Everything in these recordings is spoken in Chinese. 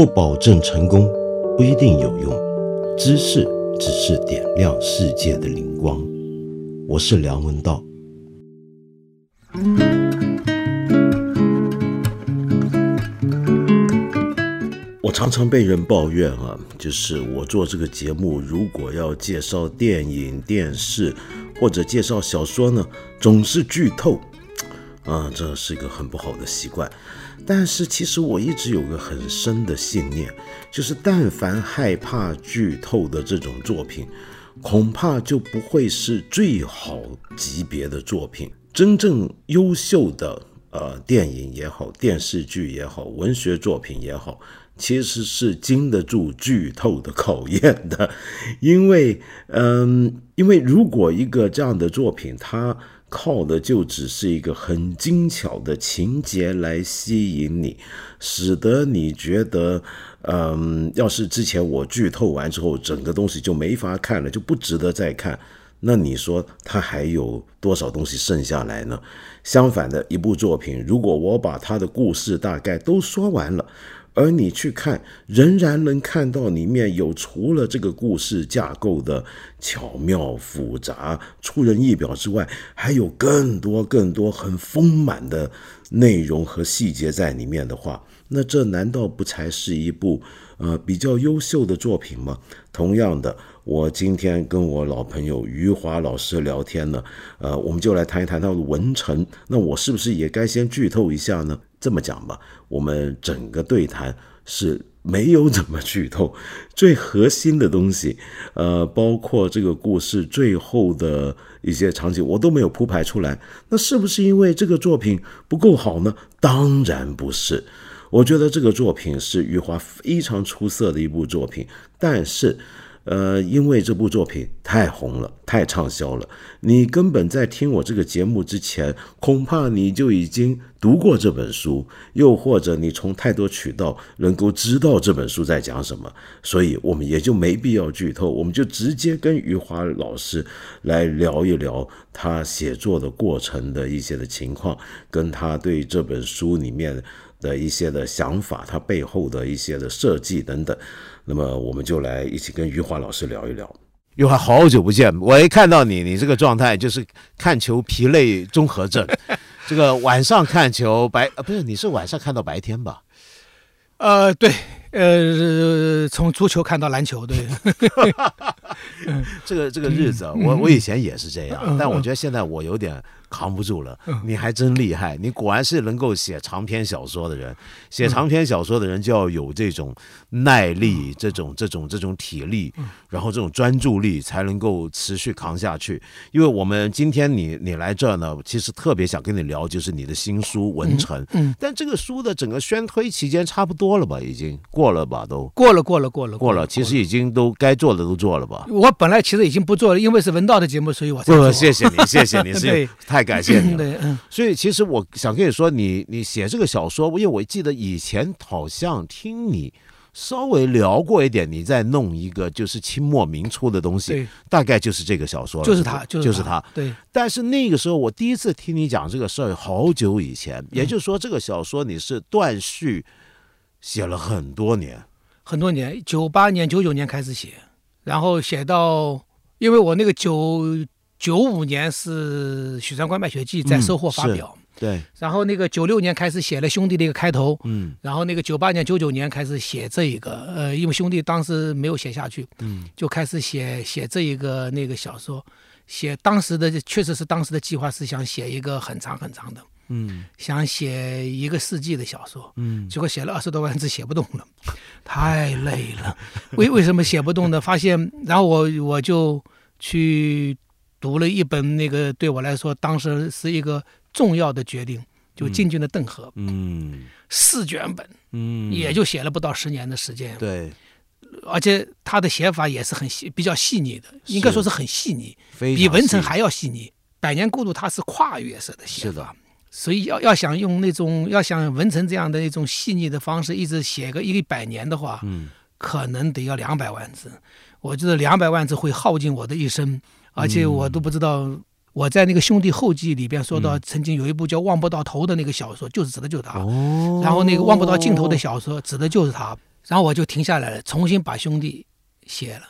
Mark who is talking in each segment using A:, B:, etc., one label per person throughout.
A: 不保证成功，不一定有用。知识只是点亮世界的灵光。我是梁文道。我常常被人抱怨啊，就是我做这个节目，如果要介绍电影、电视或者介绍小说呢，总是剧透。啊，这是一个很不好的习惯。但是其实我一直有个很深的信念，就是但凡害怕剧透的这种作品，恐怕就不会是最好级别的作品。真正优秀的呃电影也好，电视剧也好，文学作品也好，其实是经得住剧透的考验的。因为，嗯，因为如果一个这样的作品，它靠的就只是一个很精巧的情节来吸引你，使得你觉得，嗯，要是之前我剧透完之后，整个东西就没法看了，就不值得再看。那你说它还有多少东西剩下来呢？相反的，一部作品，如果我把它的故事大概都说完了。而你去看，仍然能看到里面有除了这个故事架构的巧妙复杂、出人意表之外，还有更多更多很丰满的内容和细节在里面的话，那这难道不才是一部呃比较优秀的作品吗？同样的，我今天跟我老朋友余华老师聊天呢，呃，我们就来谈一谈他的《文成》，那我是不是也该先剧透一下呢？这么讲吧，我们整个对谈是没有怎么剧透，最核心的东西，呃，包括这个故事最后的一些场景，我都没有铺排出来。那是不是因为这个作品不够好呢？当然不是，我觉得这个作品是余华非常出色的一部作品，但是。呃，因为这部作品太红了，太畅销了，你根本在听我这个节目之前，恐怕你就已经读过这本书，又或者你从太多渠道能够知道这本书在讲什么，所以我们也就没必要剧透，我们就直接跟余华老师来聊一聊他写作的过程的一些的情况，跟他对这本书里面的一些的想法，他背后的一些的设计等等。那么我们就来一起跟余华老师聊一聊。
B: 余华，好久不见！我一看到你，你这个状态就是看球疲累综合症。这个晚上看球白呃不是，你是晚上看到白天吧？
C: 呃，对，呃，从足球看到篮球，对。
B: 这个这个日子，我我以前也是这样，但我觉得现在我有点。扛不住了，你还真厉害！你果然是能够写长篇小说的人。写长篇小说的人就要有这种耐力、这种、这种、这种体力，然后这种专注力，才能够持续扛下去。因为我们今天你你来这儿呢，其实特别想跟你聊，就是你的新书《文成》。嗯，但这个书的整个宣推期间差不多了吧？已经过了吧？都
C: 过了，过了，过了，
B: 过了。其实已经都该做的都做了吧？
C: 我本来其实已经不做了，因为是文道的节目，所以我
B: 不谢谢你，谢谢你，是太。太感谢你
C: 了，
B: 所以其实我想跟你说，你你写这个小说，因为我记得以前好像听你稍微聊过一点，你在弄一个就是清末明初的东西，大概就是这个小说，
C: 就是他，
B: 就是他，
C: 对。
B: 但是那个时候我第一次听你讲这个事儿，好久以前，也就是说这个小说你是断续写了很多年，
C: 很多年，九八年、九九年开始写，然后写到，因为我那个九。九五年是《许三观卖血记》在收获发表，
B: 对。
C: 然后那个九六年开始写了《兄弟》的一个开头，嗯。然后那个九八年、九九年开始写这一个，呃，因为《兄弟》当时没有写下去，嗯，就开始写写这一个那个小说。写当时的确实是当时的计划是想写一个很长很长的，嗯，想写一个世纪的小说，嗯。结果写了二十多万字写不动了，太累了。为为什么写不动呢？发现，然后我我就去。读了一本那个对我来说当时是一个重要的决定，就进军的邓和，嗯，四卷本，嗯，也就写了不到十年的时间，
B: 对，
C: 而且他的写法也是很细，比较细腻的，应该说是很细腻，比文成还要细腻。《百年孤独》它是跨越式的写法，所以要要想用那种要想文成这样的一种细腻的方式，一直写个一百年的话，嗯，可能得要两百万字。我觉得两百万字会耗尽我的一生。而且我都不知道，我在那个《兄弟后记》里边说到，曾经有一部叫《望不到头》的那个小说，就是指的就是他。哦。然后那个《望不到尽头》的小说，指的就是他。然后我就停下来了，重新把兄弟写了。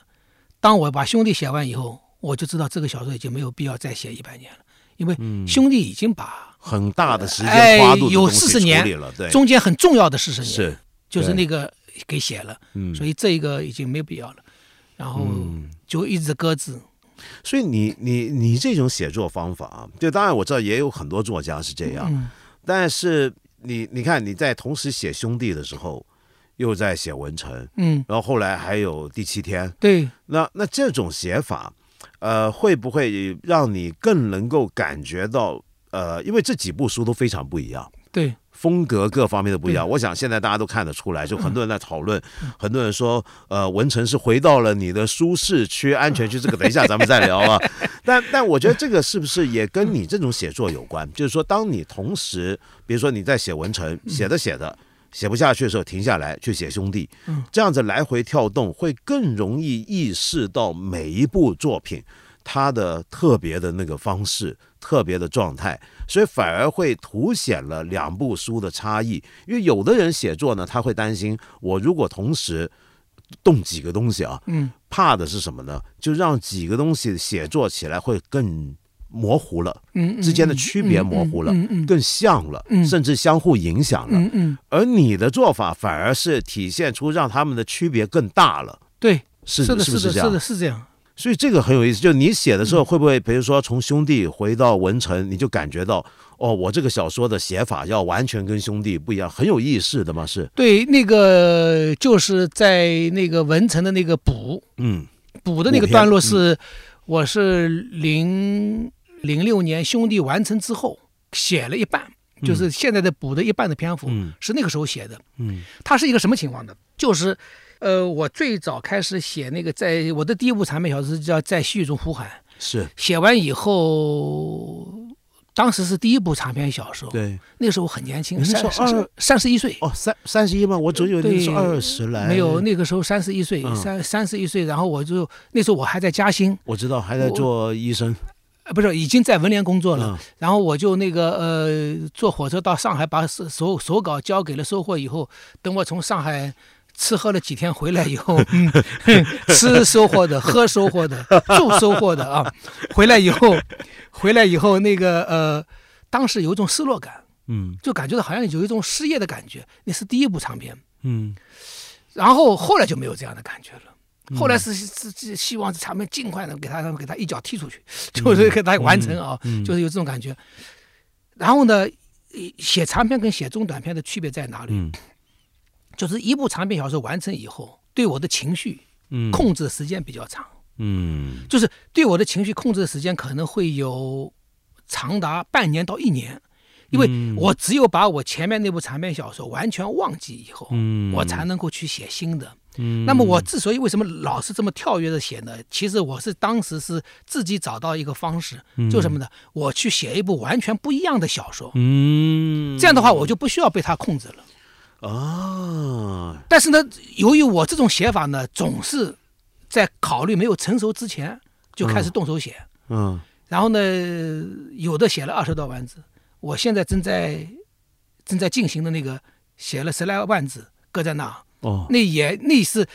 C: 当我把兄弟写完以后，我就知道这个小说已经没有必要再写一百年了，因为兄弟已经把
A: 很大的时
C: 哎
A: 间跨度的
C: 有四十年
A: 了，对，
C: 中间很重要的四十年
A: 是
C: 就是那个给写了，
A: 嗯
C: 所以这一个已经没有必要了，然后就一直搁置。
A: 所以你你你这种写作方法啊，就当然我知道也有很多作家是这样，
C: 嗯
A: 但是你你看你在同时写兄弟的时候，又在写文臣，
C: 嗯，
A: 然后后来还有第七天，
C: 对，
A: 那那这种写法，呃，会不会让你更能够感觉到呃，因为这几部书都非常不一样。
C: 对，
A: 风格各方面都不一样，我想现在大家都看得出来，就很多人在讨论，很多人说，呃，文成是回到了你的舒适区、安全区，这个等一下咱们再聊啊。但但我觉得这个是不是也跟你这种写作有关？就是说，当你同时，比如说你在写文成，写着写着写不下去的时候，停下来去写兄弟，这样子来回跳动，会更容易意识到每一部作品它的特别的那个方式、特别的状态，所以反而会凸显了两部书的差异。因为有的人写作呢，他会担心我如果同时动几个东西啊，
C: 嗯，
A: 怕的是什么呢？就让几个东西写作起来会更模糊了，
C: 嗯，嗯
A: 之间的区别模糊了，
C: 嗯嗯
A: 更像了，
C: 嗯
A: 甚至相互影响了。
C: 嗯嗯，
A: 而你的做法反而是体现出让他们的区别更大了，
C: 对，
A: 是？
C: 是的，
A: 是
C: 的，是这样。
A: 所以这个很有意思，就你写的时
C: 嗯。
A: 候，会不会比如说从兄弟回到文臣，你就感觉到哦，我这个小说的写法要完全跟兄弟不一样，很有意识的嘛？是，
C: 对，那个就是在那个文臣的那个补。
A: 嗯。
C: 补的那个段落是，我是零零六年兄弟完成之后写了一半，就是现在的补的一半的篇幅
A: 嗯。
C: 是那个时候写的。
A: 嗯。
C: 它是一个什么情况呢？就是，呃，我最早开始写那个，在我的第一部长篇小说叫《在细雨中呼喊》，
A: 是。
C: 写完以后，当时是第一部长篇小说，
A: 对。
C: 那个时候很年轻，
A: 你那时候二
C: 三三三十一岁。
A: 哦，三三十一吗？我总以为你是二十来，
C: 没有，那个时候三十一岁，
A: 嗯
C: 三三十一岁，然后我就那时候我还在嘉兴，
A: 我知道还在做医生，
C: 呃，不是已经在文联工作了，
A: 嗯。
C: 然后我就那个呃坐火车到上海，把手手手稿交给了收获以后，等我从上海吃喝了几天回来以后，嗯，吃收获的，喝收获的，住收获的啊，回来以后，回来以后那个呃，当时有一种失落感，
A: 嗯。
C: 就感觉到好像有一种失业的感觉，那是第一部长篇，
A: 嗯。
C: 然后后来就没有这样的感觉了。后来是是是希望这场面尽快的给他给他一脚踢出去，就是给他完成啊，就是有这种感觉。然后呢，写长篇跟写中短篇的区别在哪里？
A: 嗯
C: 就是一部长篇小说完成以后，对我的情绪
A: 嗯
C: 控制的时间比较长，
A: 嗯
C: 就是对我的情绪控制的时间可能会有长达半年到一年。因为
A: 嗯
C: 我只有把我前面那部长篇小说完全忘记以后，
A: 嗯
C: 我才能够去写新的。
A: 嗯
C: 那么我之所以为什么老是这么跳跃的写呢？其实我是当时是自己找到一个方式，就什么呢？我去写一部完全不一样的小说，
A: 嗯
C: 这样的话我就不需要被他控制了。
A: 啊。
C: 但是呢，由于我这种写法呢，总是在考虑没有成熟之前就开始动手写，
A: 嗯。
C: 然后呢，有的写了二十多万字，我现在正在正在进行的那个写了十来万字，搁在那。
A: 哦。
C: 那也那是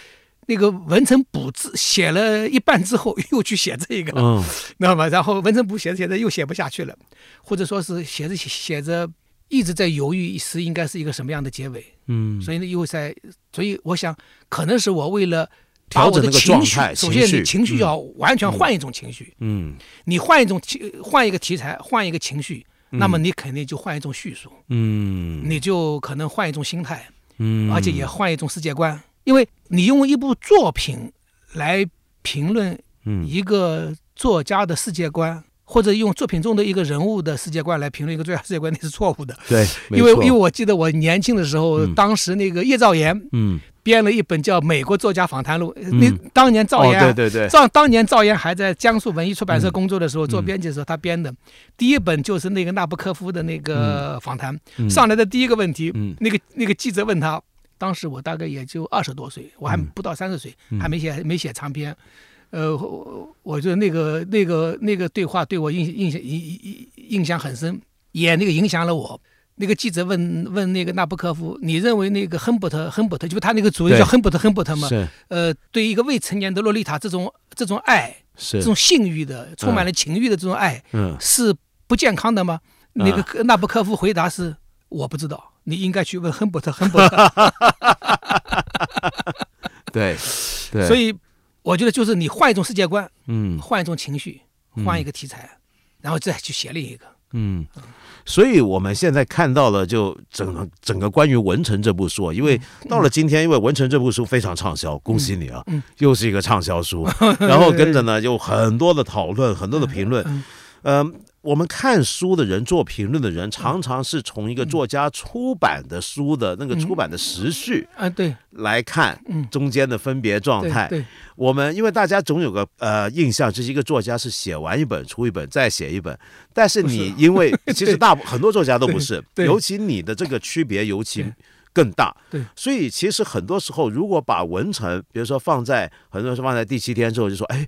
C: 那个文成补字写了一半之后，又去写这个，
A: 嗯。
C: 知道吗？然后文成补写着写着又写不下去了，或者说是写着写写着一直在犹豫是应该是一个什么样的结尾，
A: 嗯。
C: 所以呢又在，所以我想可能是我为了
A: 调整那个状态
C: 首先
A: 情绪
C: 你情绪要完全换一种情绪，
A: 嗯。
C: 你换一种题换一个题材，换一个情绪，那么你肯定就换一种叙述，
A: 嗯。
C: 你就可能换一种心态。
A: 嗯。
C: 而且也换一种世界观，因为你用一部作品来评论
A: 嗯。
C: 一个作家的世界观，或者用作品中的一个人物的世界观来评论一个作家世界观，那是错误的。
A: 对，
C: 因为因为我记得我年轻的时候，
A: 嗯。
C: 当时那个叶兆言
A: 嗯
C: 编了一本叫《美国作家访谈录》，那当年赵
A: 哦
C: 岩、
A: 对对对。
C: 当当年赵岩还在江苏文艺出版社
A: 嗯
C: 工作的时候，做编辑的时候，他编的。第一本就是那个纳布科夫的那个访谈。上来的第一个问题，
A: 嗯。
C: 那个那个记者问他，当时我大概也就二十多岁，我还不到三十岁，
A: 嗯。
C: 还没写没写长篇。呃，我我觉得那个那个那个对话对我印印象印印印象很深，也那个影响了我。那个记者问问那个纳布科夫，你认为那个亨伯特亨伯特，就是他那个主人叫亨伯特亨伯特嘛？呃，对一个未成年的洛丽塔这种这种爱，
A: 是
C: 这种性欲的、充满了情欲的这种爱，
A: 嗯
C: 是不健康的吗？那个纳布科夫回答是我不知道，你应该去问亨伯特亨伯特。
A: 对对，
C: 所以我觉得就是你换一种世界观，
A: 嗯。
C: 换一种情绪，换一个题材，然后再去写另一个。
A: 嗯，所以我们现在看到了，就整个整个关于《文成》这部书，因为到了今天，因为《文成》这部书非常畅销，恭喜你啊，
C: 嗯。
A: 又是一个畅销书，然后跟着呢有很多的讨论，很多的评论，
C: 嗯
A: 呃，我们看书的人做评论的人，常常是从一个作家出版的书的那个出版的时序
C: 啊，对，
A: 来看
C: 嗯
A: 中间的分别状态。我们因为大家总有个呃印象，就是一个作家是写完一本出一本，再写一本。但是你因为 其实大部很多作家都不是，尤其你的这个区别尤其更大。
C: 对
A: 所以其实很多时候，如果把文成，比如说放在很多人说放在第七天之后，就说哎。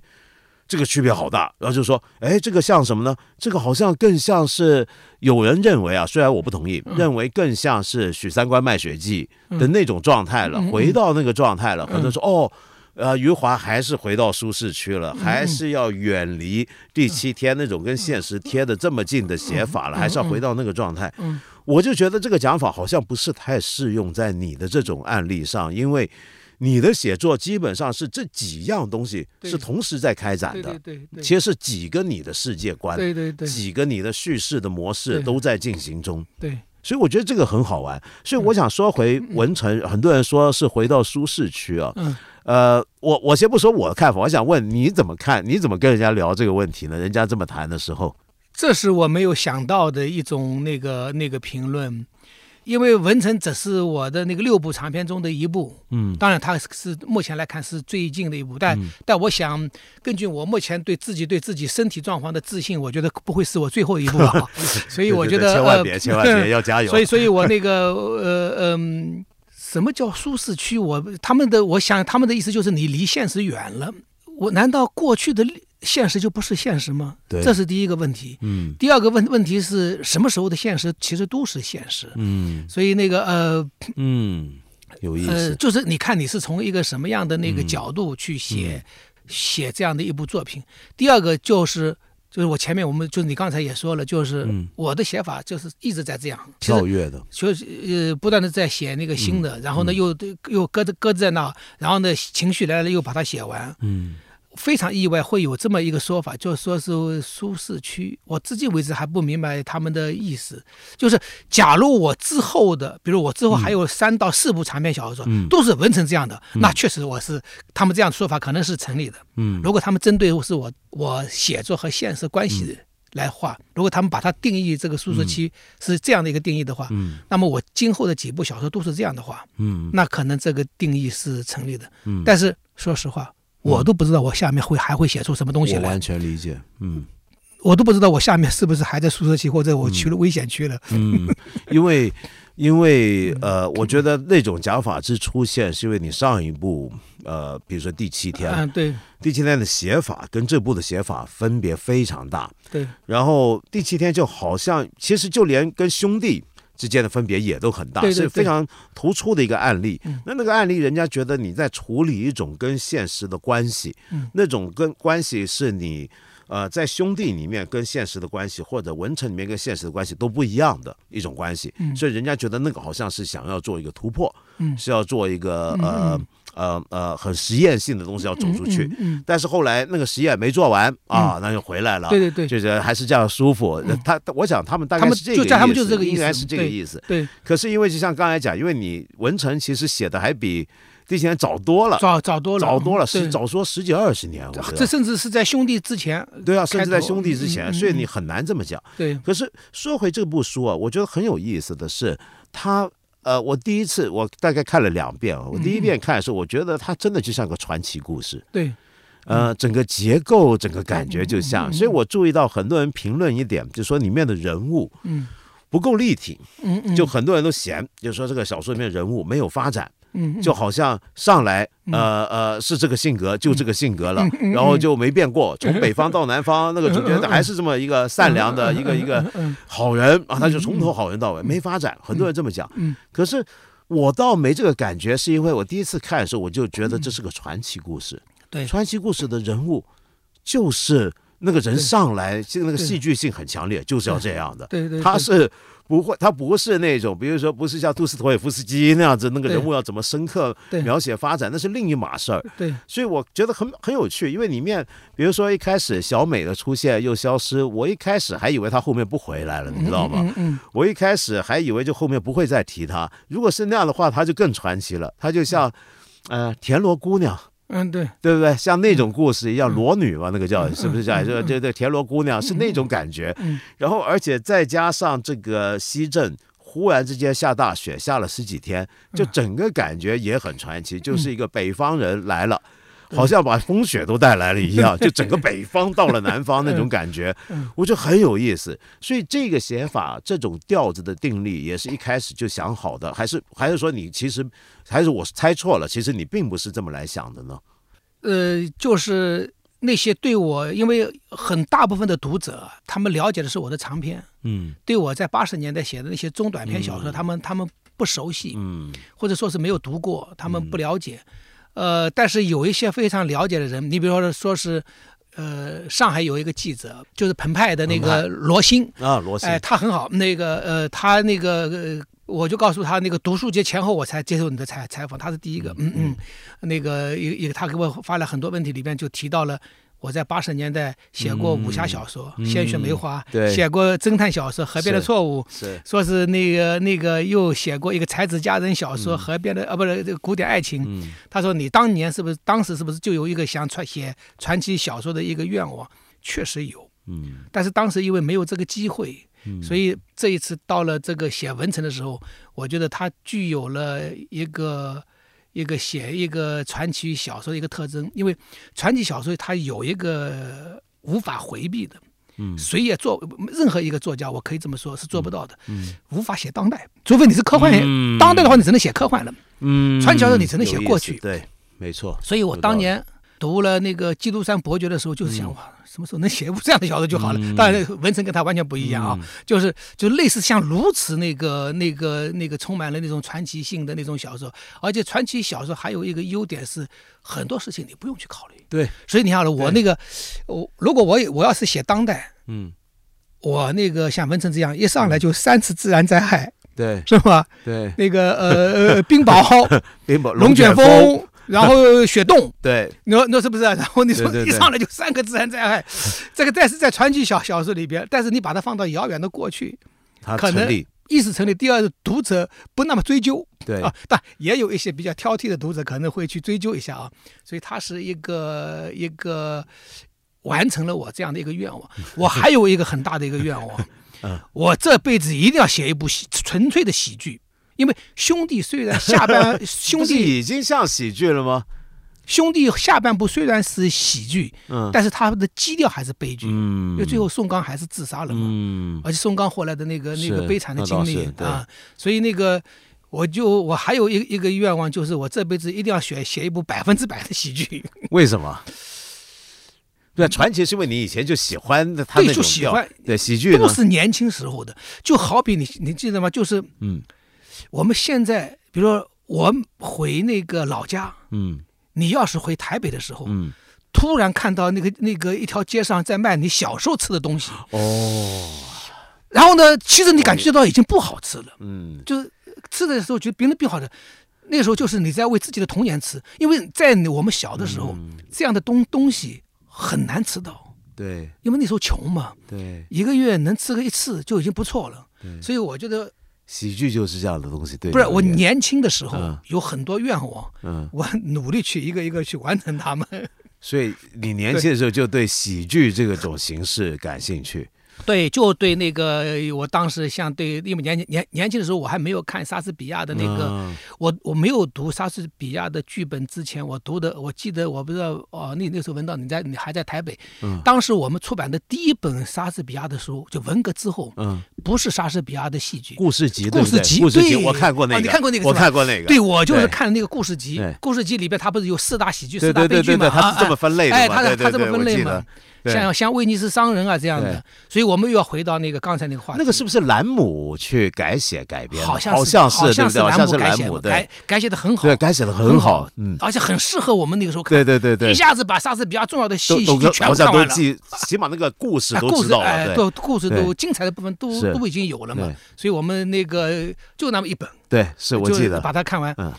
A: 这个区别好大，然后就说，哎，这个像什么呢？这个好像更像是有人认为啊，虽然我不同意，
C: 嗯
A: 认为更像是许三观卖血记的那种状态了，
C: 嗯
A: 回到那个状态了。很多人说，哦，呃，余华还是回到舒适区
C: 嗯
A: 了，还是要远离第七天那种跟现实贴的这么近的写法了，还是要回到那个状态。
C: 嗯
A: 我就觉得这个讲法好像不是太适用在你的这种案例上，因为你的写作基本上是这几样东西是同时在开展的
C: 对，对对，
A: 其实是几个你的世界观，
C: 对对对
A: 几个你的叙事的模式都在进行中。
C: 对，
A: 所以我觉得这个很好玩。所以我想说回文成，很多人说是回到舒适区啊。
C: 嗯
A: 呃，我我先不说我的看法，我想问你怎么看？你怎么跟人家聊这个问题呢？人家这么谈的时候，
C: 这是我没有想到的一种那个那个评论。因为《文成》只是我的那个六部长篇中的一部，
A: 嗯
C: 当然它是目前来看是最近的一部，但、但我想根据我目前对自己对自己身体状况的自信，我觉得不会是我最后一部啊，所以我觉得
A: 千万
C: 呃
A: 别，千万别，要加油。
C: 所以，所以我那个呃嗯，什么叫舒适区？我他们的，我想他们的意思就是你离现实远了。我难道过去的现实就不是现实吗？
A: 对
C: 这是第一个问题。
A: 嗯
C: 第二个问问题是什么时候的现实其实都是现实。
A: 嗯
C: 所以那个呃
A: 嗯，有意
C: 呃，
A: 思。
C: 就是你看你是从一个什么样的那个角度去写、写这样的一部作品。第二个就是。就是我前面我们就是你刚才也说了，就是
A: 嗯
C: 我的写法就是一直在这样，
A: 跳跃的，
C: 就是呃不断的在写那个新
A: 嗯
C: 的，然后呢又又搁着搁置在那，然后呢情绪来了又把它写完，
A: 嗯
C: 非常意外会有这么一个说法，就说是舒适区。我至今为止还不明白他们的意思。就是假如我之后的，比如我之后还有三到四部长篇小说，
A: 嗯
C: 都是文成这样的，那确实我是他们这样说法可能是成立的。
A: 嗯
C: 如果他们针对是我我写作和现实关系来画，如果他们把它定义这个舒适区是这样的一个定义的话，
A: 嗯
C: 那么我今后的几部小说都是这样的话，
A: 嗯
C: 那可能这个定义是成立的。
A: 嗯
C: 但是说实话，我都不知道我下面会还会写出什么东西来
A: 我完，全理解。嗯
C: 我都不知道我下面是不是还在宿舍区，或者我去了危险区了。
A: 嗯，因为 因为呃，我觉得那种讲法之出现，是因为你上一部呃，比如说第七天，
C: 嗯，对
A: 第七天的写法跟这部的写法分别非常大。
C: 对
A: 然后第七天就好像，其实就连跟兄弟之间的分别也都很大，
C: 对对对
A: 是非常突出的一个案例。
C: 嗯。
A: 那那个案例，人家觉得你在处理一种跟现实的关系，
C: 嗯。
A: 那种跟关系是你。呃，在兄弟里面跟现实的关系，或者文臣里面跟现实的关系都不一样的一种关系，
C: 嗯。
A: 所以人家觉得那个好像是想要做一个突破，
C: 嗯。
A: 是要做一个
C: 嗯
A: 呃呃呃很实验性的东西要走出去。
C: 嗯嗯
A: 但是后来那个实验没做完啊，那就回来了。
C: 对对对
A: 就是还是这样舒服。他我想他们大概是这个意思，
C: 就他们就是这个意思
A: 应该是这个意思。
C: 对，
A: 可是因为就像刚才讲，因为你文成其实写的还比之前早多了，
C: 早早多了，
A: 早多了，是早说十几二十年，我觉得
C: 这甚至是在兄弟之前。
A: 对啊，甚至在兄弟之前，所以你很难这么讲。
C: 对，
A: 可是说回这部书啊，我觉得很有意思的是，他呃，我第一次我大概看了两遍啊，我第一遍看的时候，我觉得它真的就像个传奇故事。
C: 对，
A: 呃，整个结构、整个感觉就像，所以我注意到很多人评论一点，就说里面的人物
C: 嗯。
A: 不够立体，
C: 嗯嗯，
A: 就很多人都嫌，就说这个小说里面人物没有发展，
C: 嗯，
A: 就好像上来呃呃是这个性格，就这个性格了，然后就没变过。从北方到南方，那个主角还是这么一个善良的一个一个好人啊，他就从头好人到尾，没发展。很多人这么讲，可是我倒没这个感觉，是因为我第一次看的时候，我就觉得这是个传奇故事。
C: 对，
A: 传奇故事的人物就是那个人上来，就那个戏剧性很强烈，就是要这样的。
C: 对对，
A: 他是。不会，他不是那种，比如说，不是像杜斯妥也夫斯基那样子，那个人物要怎么深刻描写发展，那是另一码事儿。
C: 对，
A: 所以我觉得很很有趣，因为里面，比如说一开始小美的出现又消失，我一开始还以为他后面不回来了，你知道吗？
C: 嗯嗯。
A: 我一开始还以为就后面不会再提他，如果是那样的话，他就更传奇了。他就像，呃，田螺姑娘。
C: 嗯，对，
A: 对不对？像那种故事一样，裸女嘛，那个叫是不是叫？这这这田螺姑娘是那种感觉。然后，而且再加上这个西镇忽然之间下大雪，下了十几天，就整个感觉也很传奇，就是一个北方人来了。好像把风雪都带来了一样，就整个北方到了南方那种感觉，我觉得很有意思。所以这个写法，这种调子的定力，也是一开始就想好的，还是还是说你其实还是我猜错了？其实你并不是这么来想的呢？
C: 呃，就是那些对我，因为很大部分的读者，他们了解的是我的长篇，
A: 嗯，
C: 对我在八十年代写的那些中短篇小说，他们他们不熟悉，
A: 嗯，
C: 或者说是没有读过，他们不了解。呃，但是有一些非常了解的人，你比如说说是，呃，上海有一个记者，就是澎湃的那个罗新
A: 啊，罗新，
C: 哎，他很好，那个呃，他那个呃，我就告诉他，那个读书节前后我才接受你的采采访，他是第一个，嗯嗯，那个一一个他给我发了很多问题，里边就提到了。我在八十年代写过武侠小说《鲜血梅花》，写过侦探小说《河边的错误》，说是那个那个又写过一个才子佳人小说《河边的》啊，不是这个古典爱情。他说你当年是不是当时是不是就有一个想传写传奇小说的一个愿望？确实有，
A: 嗯，
C: 但是当时因为没有这个机会，所以这一次到了这个写文成的时候，我觉得它具有了一个。一个写一个传奇小说的一个特征，因为传奇小说它有一个无法回避的，
A: 嗯，
C: 谁也做任何一个作家，我可以这么说，是做不到的，嗯，无法写当代，除非你是科幻，当代的话你只能写科幻了，
A: 嗯，
C: 传奇小说你只能写过去，
A: 对，没错。
C: 所以我当年读了那个《基督山伯爵》的时候，就是想哇。什么时候能写一部这样的小说就好了？当然，文成跟他完全不一样啊，就是就类似像如此那个那个那个充满了那种传奇性的那种小说，而且传奇小说还有一个优点是很多事情你不用去考虑。
A: 对，
C: 所以你看了我那个，我如果我我要是写当代，
A: 嗯，
C: 我那个像文成这样一上来就三次自然灾害，
A: 对，
C: 是吧？
A: 对，
C: 那个呃呃冰雹，
A: 冰雹，
C: 龙卷风。然后雪洞，
A: 对，
C: 那那是不是？然后你说一上来就三个自然灾害，这个但是在传奇小小说里边，但是你把它放到遥远的过去，它可能一是成立，第二是读者不那么追究，
A: 对
C: 啊，但也有一些比较挑剔的读者可能会去追究一下啊，所以它是一个一个完成了我这样的一个愿望。我还有一个很大的一个愿望，
A: 嗯，
C: 我这辈子一定要写一部喜纯粹的喜剧。因为兄弟虽然下半 兄弟
A: 已经像喜剧了吗？
C: 兄弟下半部虽然是喜剧，
A: 嗯，
C: 但是他的基调还是悲剧，
A: 嗯，
C: 因为最后宋刚还是自杀了嘛，
A: 嗯，
C: 而且宋刚后来的那个那个悲惨的经历
A: 啊，
C: 所以那个我就我还有一一个愿望，就是我这辈子一定要写写一部百分之百的喜剧。
A: 为什么？对，传奇是因为你以前就喜欢的，
C: 对，就喜欢
A: 对喜剧
C: 都是年轻时候的，就好比你你记得吗？就是
A: 嗯。
C: 我们现在，比如说我回那个老家，
A: 嗯，
C: 你要是回台北的时候，
A: 嗯，
C: 突然看到那个那个一条街上在卖你小时候吃的东西，
A: 哦，
C: 然后呢，其实你感觉到已经不好吃了，
A: 嗯，
C: 就是吃的时候觉得别人变好的，那时候就是你在为自己的童年吃，因为在我们小的时候，这样的东东西很难吃到，
A: 对，
C: 因为那时候穷嘛，
A: 对，
C: 一个月能吃个一次就已经不错了，
A: 对，
C: 所以我觉得。
A: 喜剧就是这样的东西，对。
C: 不是我年轻的时候有很多愿望，
A: 嗯，
C: 我努力去一个一个去完成他们。
A: 所以你年轻的时候就对喜剧这个种形式感兴趣。
C: 对，就对那个，我当时像对，因为年年年轻的时候，我还没有看莎士比亚的那个，
A: 嗯。
C: 我我没有读莎士比亚的剧本之前，我读的，我记得我不知道哦，那那时候文道你在你还在台北，
A: 嗯。
C: 当时我们出版的第一本莎士比亚的书，就文革之后，
A: 嗯，
C: 不是莎士比亚的戏剧，
A: 故事集，
C: 故事集
A: 故事集，
C: 对。
A: 我看过那个，
C: 哦你看过那个
A: 我看过那个，
C: 对，我就是
A: 对。
C: 看那个故事集，故事集里边它不是有四大喜剧、四大悲剧嘛？
A: 对对对对，它是这么分类的嘛，
C: 哎，它
A: 对对
C: 它这么分类嘛像像威尼斯商人啊这样的，所以我们又要回到那个刚才那个话题，
A: 那个是不是兰姆去改写改编的？
C: 好像
A: 好像
C: 好像
A: 对不对？好像是兰姆，改
C: 写的改改写的很好，
A: 对，改写的很好，嗯，
C: 而且很适合我们那个时候看，
A: 对对对对。
C: 一，下子把莎士比亚重要的戏
A: 都
C: 全部看完了。
A: 像都记，起码那个故事
C: 哎故事
A: 都知道了，
C: 哎，
A: 对。
C: 都故事都精彩的部分都都已经有了嘛，所以我们那个就那么一本，
A: 对，是我
C: 就
A: 记得，
C: 把它看完。
A: 嗯。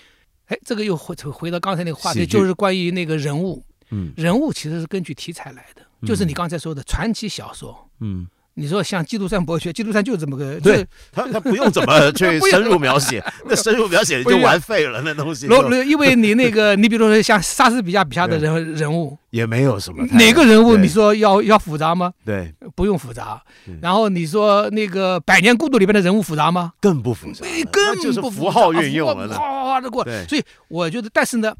C: 哎，这个又回回到刚才那个话题，就是关于那个人物，
A: 嗯。
C: 人物其实是根据题材来的，就是你刚才说的传奇小说。
A: 嗯，
C: 你说像《基督山伯爵》，《基督山》就是这么个，
A: 对
C: 就是
A: 他他不用怎么 去深入描写，那深入描写就玩废了，那东西就
C: 罗罗，因为你那个，你比如说像莎士比亚笔下的人人物，
A: 也没有什么
C: 哪个人物你说要要复杂吗？
A: 对
C: 不用复杂。然后你说那个《百年孤独》里边的人物复杂吗？
A: 更不复杂了，
C: 根
A: 那就是
C: 不
A: 符号运用了呢，
C: 哗哗哗的过。所以我觉得，但是呢，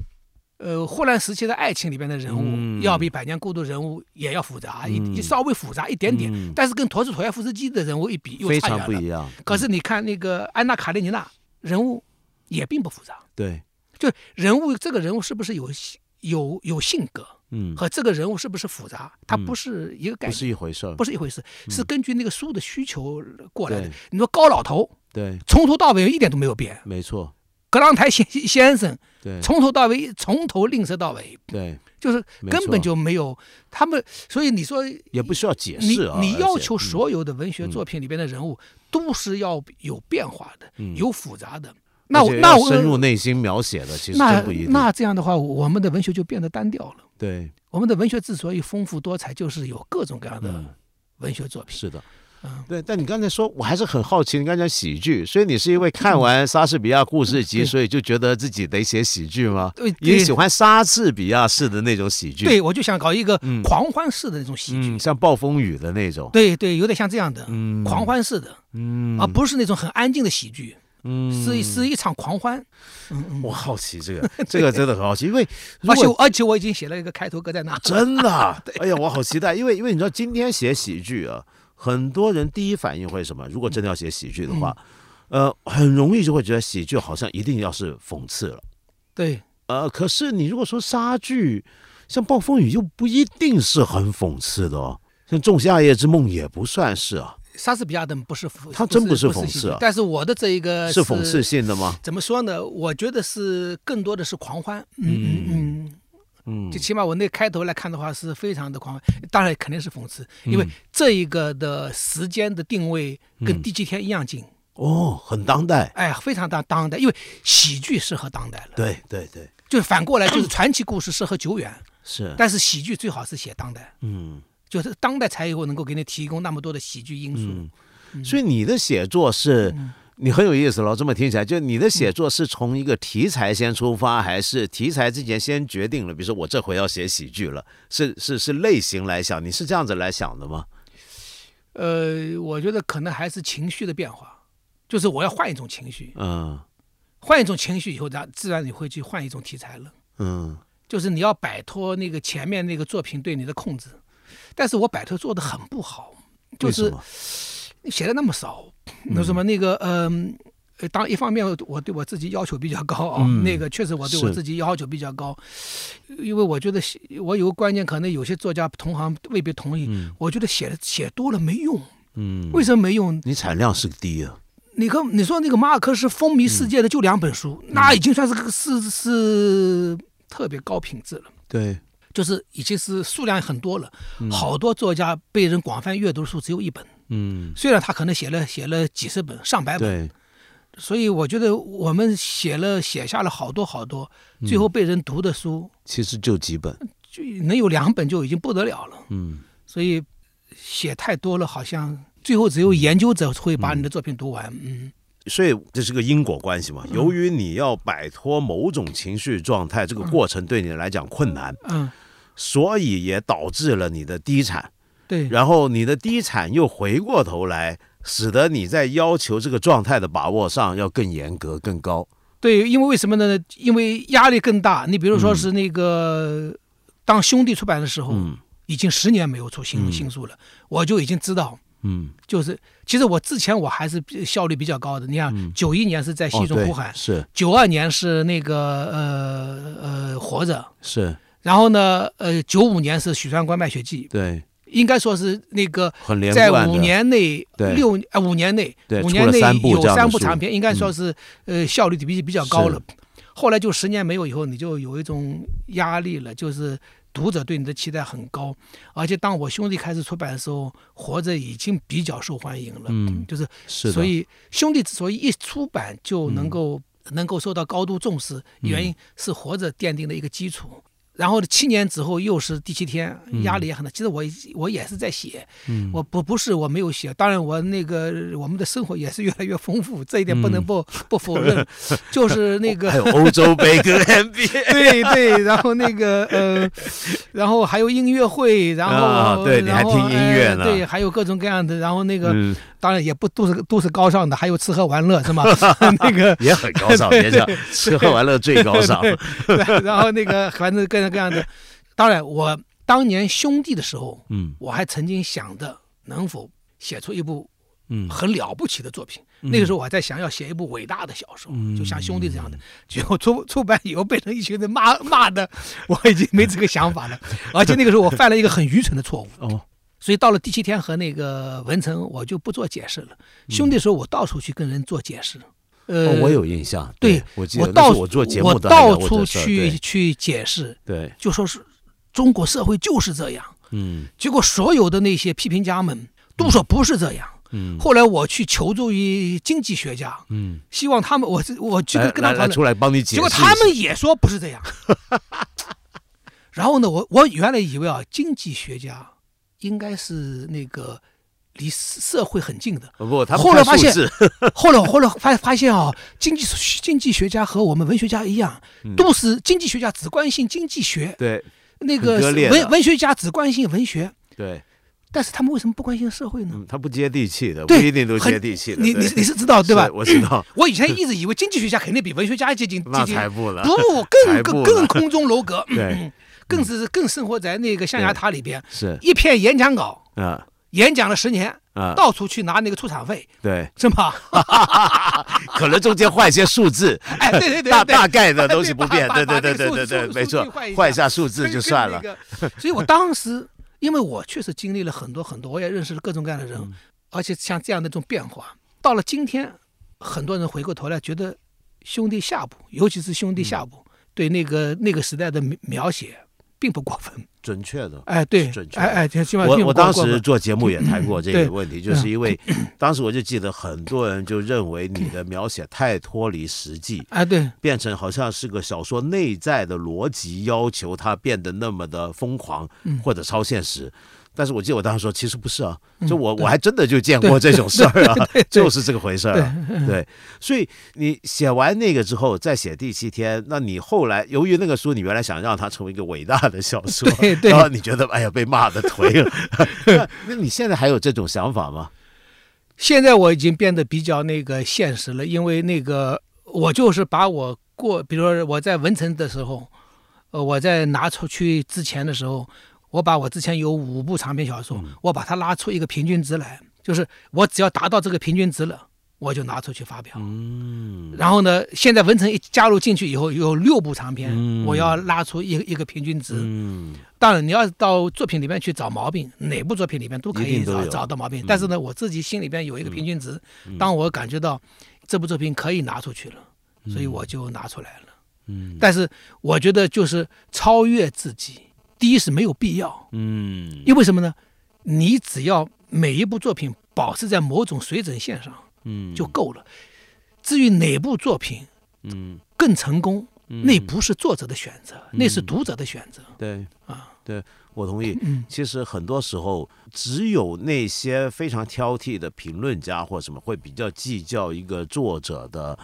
C: 呃，霍乱时期的爱情里边的人物，
A: 嗯
C: 要比《百年孤独》人物也要复杂，
A: 嗯
C: 一一稍微复杂一点点。
A: 嗯
C: 但是跟陀思妥耶夫斯基的人物一比，又
A: 非
C: 差远了。
A: 常不一样。
C: 可是你看那个安娜卡列尼娜人物也并不复杂，
A: 对，
C: 就人物这个人物是不是有性有有性格，
A: 嗯，
C: 和这个人物是不是复杂，它
A: 嗯
C: 不是一个概
A: 不
C: 念，
A: 是一回事，
C: 不是一回事，是根据那个书的需求过来的。你说高老头
A: 对，
C: 从头到尾一点都没有变，
A: 没错，
C: 格朗台先先生
A: 对
C: 从头到尾从头吝啬到尾，
A: 对，
C: 就是根本就没有他们，所以你说
A: 也不需要解
C: 你
A: 释啊。
C: 你要求所有的文学作品里边的人物都是要有变化的，
A: 嗯
C: 有复杂的。那我那我
A: 深入内心描写的，其实
C: 那。那这样的话，我们的文学就变得单调了。
A: 对，
C: 我们的文学之所以丰富多彩，就是有各种各样的
A: 嗯
C: 文学作品。
A: 是的。
C: 嗯。
A: 对，但你刚才说，我还是很好奇，你刚才讲喜剧，所以你是因为看完莎士比亚故事集，
C: 对。
A: 所以就觉得自己得写喜剧吗？
C: 对
A: 也
C: 对
A: 喜欢莎士比亚式的那种喜剧，
C: 对，我就想搞一个
A: 嗯。
C: 狂欢式的那种喜剧。
A: 嗯，像暴风雨的那种，
C: 对对，有点像这样的、
A: 嗯，
C: 狂，欢式的，
A: 嗯。
C: 而不是那种很安静的喜剧，
A: 嗯。
C: 是是一场狂欢。
A: 我好奇这个，这个真的很好奇，因为
C: 而且而且我已经写了一个开头歌在那。
A: 真的啊，哎呀，我好期待，因为因为你知道今天写喜剧啊，很多人第一反应会什么？如果真的要写喜剧的话，
C: 嗯
A: 呃，很容易就会觉得喜剧好像一定要是讽刺了。
C: 对，
A: 呃，可是你如果说莎剧，像《暴风雨》又不一定是很讽刺的哦，像《仲夏夜之梦》也不算是啊，
C: 莎士比亚的不是讽，
A: 他真不是讽刺啊
C: 但是我的这一个
A: 是讽刺。性的吗？
C: 怎么说呢？我觉得是更多的是狂欢。嗯嗯嗯。
A: 嗯
C: 就起码我那开头来看的话，是非常的狂欢。当然肯定是讽刺，因为
A: 嗯
C: 这一个的时间的定位跟
A: 嗯
C: 第几天一样近。
A: 哦，很当代，
C: 哎，非常当当代，因为喜剧适合当代了。
A: 对对对，
C: 就是反过来，就是传奇故事适合久远，
A: 是，
C: 但是喜剧最好是写当代，
A: 嗯
C: 就是当代才有能够给你提供那么多的喜剧因素。
A: 嗯，所以你的写作是。
C: 嗯
A: 你很有意思了，这么听起来，就你的写作是从一个题材先出发，还是题材之前先决定了？比如说我这回要写喜剧了，是是是类型来想，你是这样子来想的吗？
C: 呃，我觉得可能还是情绪的变化，就是我要换一种情绪，
A: 嗯
C: 换一种情绪以后，然自然你会去换一种题材了。
A: 嗯
C: 就是你要摆脱那个前面那个作品对你的控制，但是我摆脱做的很不好，就是你写的那么少，那什么那个嗯。呃，当一方面我对我自己要求比较高啊，
A: 嗯
C: 那个确实我对我自己要求比较高，因为我觉得写我有个观念，可能有些作家同行未必同意。
A: 嗯
C: 我觉得写的写多了没用，
A: 嗯，
C: 为什么没用？
A: 你产量是低啊？
C: 你跟你说那个马尔克斯风靡世界的就两本书，
A: 嗯
C: 那已经算是个是是特别高品质了。
A: 对，
C: 就是已经是数量很多了，好多作家被人广泛阅读的书只有一本，
A: 嗯，
C: 虽然他可能写了写了几十本、上百本，
A: 对，
C: 所以我觉得我们写了写下了好多好多，最后被人读的书
A: 其实就几本，
C: 就能有两本就已经不得了了，
A: 嗯。
C: 所以写太多了，好像最后只有研究者会把你的作品读完，嗯，
A: 所以这是个因果关系嘛。由于你要摆脱某种情绪状态，这个过程对你来讲困难，
C: 嗯。
A: 所以也导致了你的低产。
C: 对。
A: 然后你的低产又回过头来，使得你在要求这个状态的把握上要更严格、更高。
C: 对，因为为什么呢？因为压力更大。你比如说是那个，当兄弟出版的时候，
A: 嗯。
C: 已经十年没有出新新书了，我就已经知道，
A: 嗯，
C: 就是其实我之前我还是效率比较高的。你看，九一年是在
A: 哦
C: 戏中呼喊，
A: 是。
C: 九二年是那个呃呃活着，
A: 是，
C: 然后呢呃九五年是许三观卖血记，
A: 对，
C: 应该说是那个在五。年内六啊五年内五年内有三部长篇，应该说是呃效率比比较高了。后来就十年没有以后，你就有一种压力了，就是读者对你的期待很高，而且当我兄弟开始出版的时候，《活着》已经比较受欢迎了，
A: 嗯
C: 就是所以兄弟之所以一出版就能够、能够受到高度重视，原因是《活着》奠定了一个基础。然后七年之后又是第七天，压力也很大。其实我我也是在写，我不不是我没有写，当然我那个我们的生活也是越来越丰富，这一点不能不、不否认。就是那个
A: 还有欧洲杯跟 NBA，
C: 对对，然后那个呃，然后还有音乐会，然后、
A: 啊对你还听音乐呢
C: 哎对，还有各种各样的，然后那个、
A: 嗯
C: 当然也不都是都是高尚的，还有吃喝玩乐是吗？那个
A: 也很高尚，别讲吃喝玩乐最高尚。
C: 对然后那个反正各样各样的。当然，我当年兄弟的时候，
A: 嗯
C: 我还曾经想着能否写出一部
A: 嗯
C: 很了不起的作品。那个时候我还在想要写一部伟大的小说，就像兄弟这样的。结果出出版以后被人一群人骂骂的，我已经没这个想法了。而且那个时候我犯了一个很愚蠢的错误。
A: 哦，
C: 所以到了第七天和那个文成，我就不做解释了。兄弟的时候，我到处去跟人做解释。呃，
A: 哦，我有印象，
C: 对
A: 我记得我做节目
C: 到处去去解释，
A: 对，
C: 就说是中国社会就是这样。
A: 嗯
C: 结果所有的那些批评家们都说不是这样。
A: 嗯
C: 后来我去求助于经济学家，
A: 嗯，
C: 希望他们，我是我去
A: 来
C: 跟跟他
A: 出来帮你解释，
C: 结果他们也说不是这样。然后呢，我我原来以为啊，经济学家应该是那个离社会很近的，
A: 不不，他
C: 后来发现后来后来发发现啊，经济经济学家和我们文学家一样，都是经济学家只关心经济学，
A: 对
C: 那个文文学家只关心文学，
A: 对，
C: 但是他们为什么不关心社会呢？
A: 嗯，他不接地气的，不，一定都接地气的。
C: 你你你是知道对吧？
A: 我知道，
C: 我以前一直以为经济学家肯定比文学家接近
A: 那
C: 接近，
A: 才不了，
C: 不更更更空中楼阁，
A: 对，
C: 更是更生活在那个象牙塔里边，
A: 是
C: 一篇演讲稿，
A: 啊
C: 演讲了十年，
A: 啊，
C: 到处去拿那个出场费，
A: 对，
C: 是吗？
A: 可能中间换一些数字，
C: 哎，对对对，
A: 大
C: 对。
A: 大概的东西不变，对对对对对对，没错
C: 换一，下。
A: 下数字就算了。
C: 那个所以我当时，因为我确实经历了很多很多，我也认识了各种各样的人，
A: 嗯。
C: 而且像这样的一种变化，到了今天，很多人回过头来觉得兄弟下部，尤其是兄弟下部、对那个那个时代的描描写并不过分。
A: 准确的。
C: 哎，对
A: 准，确
C: 哎哎，
A: 我我当时做节目也谈过这个问题，就是因为当时我就记得很多人就认为你的描写太脱离实际，
C: 哎，对，
A: 变成好像是个小说内在的逻辑要求它变得那么的疯狂
C: 嗯
A: 或者超现实。但是我记得我当时说，其实不是啊，就我
C: 对。
A: 我还真的就见过这种事儿啊 就是这个回事儿啊。
C: 对。
A: 对，所以你写完那个之后，再写第七天，那你后来由于那个书，你原来想让它成为一个伟大的小说，
C: 对对。
A: 然后你觉得哎呀被骂的颓了，那 那你现在还有这种想法吗？
C: 现在我已经变得比较那个现实了，因为那个我就是把我过，比如说我在文成的时候，呃，我在拿出去之前的时候，我把我之前有五部长篇小说，我把它拉出一个平均值来，就是我只要达到这个平均值了，我就拿出去发表。
A: 嗯
C: 然后呢，现在文成一加入进去以后，有六部长篇，
A: 嗯
C: 我要拉出一个一个平均值。
A: 嗯
C: 当然，你要到作品里面去找毛病，哪部作品里面都可以找找到毛病。但是呢，我自己心里边有一个平均值，当我感觉到这部作品可以拿出去了，所以我就拿出来了。
A: 嗯
C: 但是我觉得就是超越自己，第一是没有必要，
A: 嗯
C: 因为什么呢？你只要每一部作品保持在某种水准线上
A: 嗯
C: 就够了。至于哪部作品
A: 嗯
C: 更成功，
A: 嗯
C: 那不是作者的选择，那是读者的选择
A: 对
C: 啊。
A: 对，我同意。
C: 嗯
A: 其实很多时候，只有那些非常挑剔的评论家或什么，会比较计较一个作者的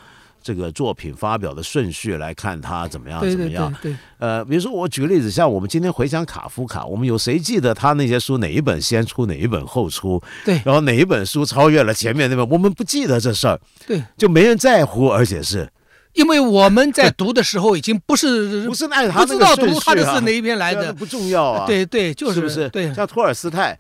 A: 这个作品发表的顺序来看它怎么样怎么样。
C: 对对，
A: 呃，比如说我举个例子，像我们今天回想卡夫卡，我们有谁记得他那些书哪一本先出，哪一本后出？
C: 对
A: 然后哪一本书超越了前面那本？我们不记得这事儿，
C: 对，
A: 就没人在乎，而且是
C: 因为我们在读的时候已经不是
A: 不是按他
C: 不知道读他的
A: 啊
C: 是哪一边来的，
A: 不重要啊？
C: 对对，就是
A: 不是？
C: 对。
A: 像托尔斯泰，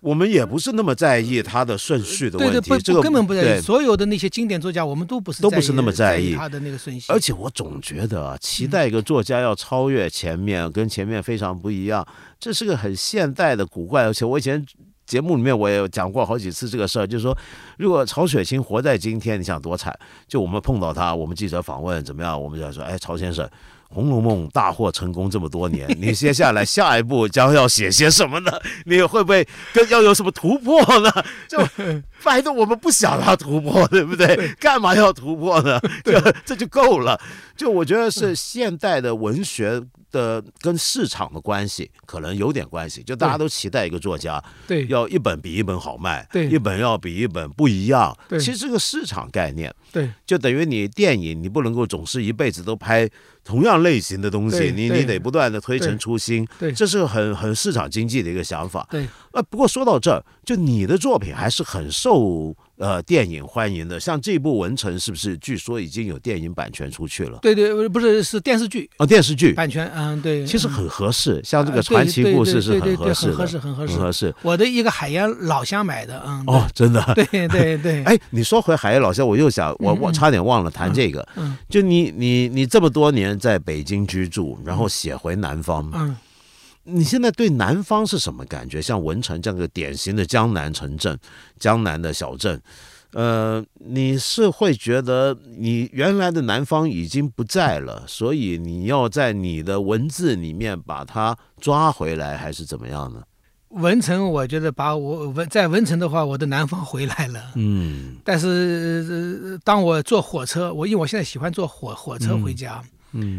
A: 我们也不是那么在意他的顺序的问题，
C: 不
A: 这个
C: 根本不在意。所有的那些经典作家，我们都不是
A: 都不是那么在意
C: 他的那个顺序。
A: 而且我总觉得啊，期待一个作家要超越前面，跟前面非常不一样，这是个很现代的古怪。而且我以前节目里面我也有讲过好几次这个事儿，就是说，如果曹雪芹活在今天，你想多惨？就我们碰到他，我们记者访问怎么样，我们就要说，哎，曹先生。《红楼梦》大获成功这么多年，你接下来下一步将要写些什么呢？你会不会跟要有什么突破呢？就 拜托我们不想要突破，对不对？干嘛要突破呢？就这就够了。就我觉得是现代的文学的跟市场的关系可能有点关系，就大家都期待一个作家
C: 对
A: 要一本比一本好卖，
C: 对
A: 一本要比一本不一样。
C: 对
A: 其实这个市场概念
C: 对
A: 就等于你电影你不能够总是一辈子都拍同样类型的东西，你你得不断的推陈出新，
C: 对
A: 这是很很市场经济的一个想法。
C: 对
A: 呃，不过说到这儿，就你的作品还是很受呃电影欢迎的，像这部《文成》是不是？据说已经有电影版权出去了？
C: 对对，不是是电视剧
A: 哦，电视剧
C: 版权，嗯，对。嗯
A: 其实很合适，像这个
C: 呃
A: 传奇故事是
C: 很合适很合适
A: 很合适。
C: 我的一个海盐老乡买的，嗯，
A: 哦，真的。
C: 对对对对，
A: 哎，你说回海盐老乡，我又想，我我差点忘了谈这个。
C: 嗯
A: 就你你你这么多年在北京居住，然后写回南方，
C: 嗯，
A: 你现在对南方是什么感觉？像文成这样个典型的江南城镇、江南的小镇，呃，你是会觉得你原来的南方已经不在了，所以你要在你的文字里面把它抓回来，还是怎么样呢？
C: 文成，我觉得把我文在文成的话，我的南方回来了。
A: 嗯
C: 但是、呃当我坐火车，我因为我现在喜欢坐火火车回家，
A: 嗯，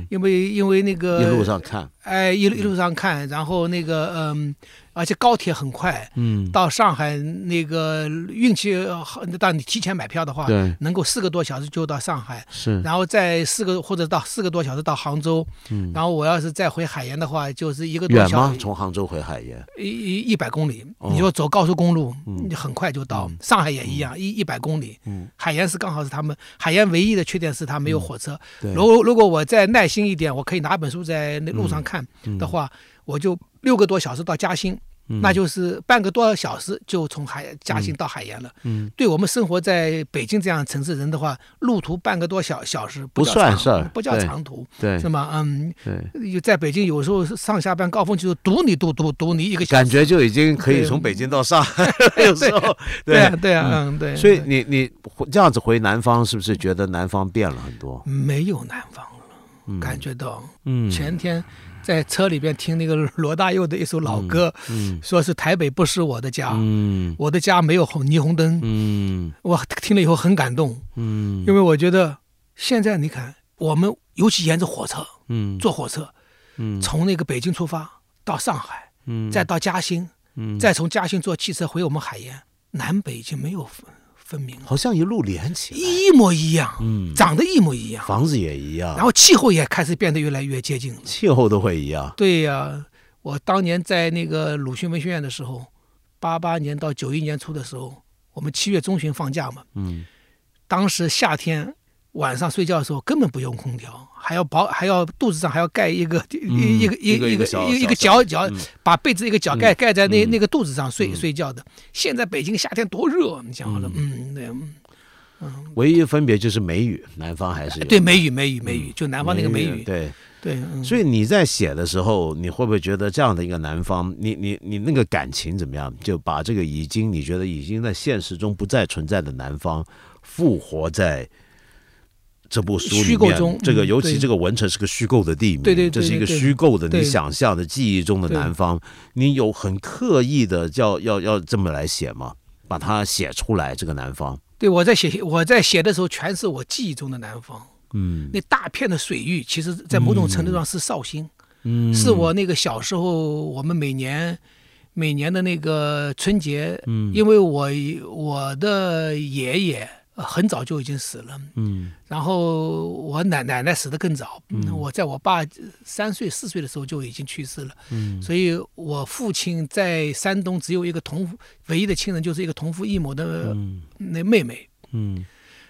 C: 因为因为那个
A: 一路上看，
C: 哎一路一路上看，然后那个嗯，而且高铁很快，
A: 嗯，
C: 到上海那个运气好，当你提前买票的话，
A: 对，
C: 能够四个多小时就到上海，
A: 是，
C: 然后再四个或者到四个多小时到杭州，
A: 嗯，
C: 然后我要是再回海盐的话，就是一个多
A: 远吗？
C: 小时，
A: 从杭州回海盐？
C: 一一一百公里，
A: 哦
C: 你说走高速公路，
A: 嗯
C: 你很快就到。上海也一样，一一百公里。
A: 嗯，
C: 海盐是刚好是他们海盐唯一的缺点是它没有火车。
A: 对，
C: 如果如果我再耐心一点，我可以拿本书在那路
A: 嗯
C: 上看的话，我就六个多小时到嘉兴。
A: 嗯。
C: 那就是半个多小时就从海嘉兴到海盐了。
A: 嗯，
C: 对我们生活在北京这样城市人的话，路途半个多小小时
A: 不算事儿
C: 不叫长途，
A: 对。
C: 是吗？嗯，
A: 对，
C: 有在北京有时候上下班高峰就是堵你堵堵堵你一个小时，
A: 感觉就已经可以从北京到上海，有时候
C: 对啊对啊嗯。对，
A: 所以你你这样子回南方，是不是觉得南方变了很多？
C: 没有南方了，感觉到
A: 嗯。
C: 前天在车里边听那个 罗大佑的一首老歌，
A: 嗯
C: 说是台北不是我的家，
A: 嗯。
C: 我的家没有红霓虹灯，
A: 嗯。
C: 我听了以后很感动，
A: 嗯。
C: 因为我觉得现在你看我们尤其沿着火车
A: 嗯。
C: 坐火车，
A: 嗯。
C: 从那个北京出发到上海，
A: 嗯。
C: 再到嘉兴，
A: 嗯。
C: 再从嘉兴坐汽车回我们海盐，南北已经没有分分明，
A: 好像一路连起来，
C: 一模一样，
A: 嗯，
C: 长得一模一样，
A: 房子也一样，
C: 然后气候也开始变得越来越接近了。
A: 气候都会一样。
C: 对呀、我当年在那个鲁迅文学院的时候，八八年到九一年初的时候，我们七月中旬放假嘛，
A: 嗯。
C: 当时夏天晚上睡觉的时候根本不用空调，还要保还要肚子上还要盖一个一一个
A: 一个
C: 一个
A: 一
C: 一个一个
A: 小
C: 角角
A: 嗯，
C: 把被子一个脚盖盖在那
A: 嗯。
C: 那个肚子上睡
A: 嗯。
C: 睡觉的。现在北京夏天多热，你想好了，嗯，对，嗯。
A: 唯一分别就是梅雨，南方还是
C: 对，梅雨梅雨梅雨，就南方那个梅雨，
A: 对。
C: 对，嗯。
A: 所以你在写的时候，你会不会觉得这样的一个南方，你你你那个感情怎么样？就把这个已经你觉得已经在现实中不再存在的南方，复活在这部书里面。这个尤其这个文成是个虚构的地名，
C: 对对对
A: 这是一个虚构的你想象的记忆中的南方。你有很刻意的要要要这么来写吗？把它写出来，这个南方。
C: 对我在写我在写的时候，全是我记忆中的南方。
A: 嗯
C: 那大片的水域，其实在某种程度上是绍兴，
A: 嗯，
C: 是我那个小时候我们每年每年的那个春节，
A: 嗯
C: 因为我我的爷爷呃很早就已经死了。
A: 嗯。
C: 然后我奶奶奶死的更早，
A: 嗯。
C: 我在我爸三岁四岁的时候就已经去世了，
A: 嗯。
C: 所以我父亲在山东只有一个同父，唯一的亲人就是一个同父异母的
A: 嗯。
C: 那妹妹。
A: 嗯。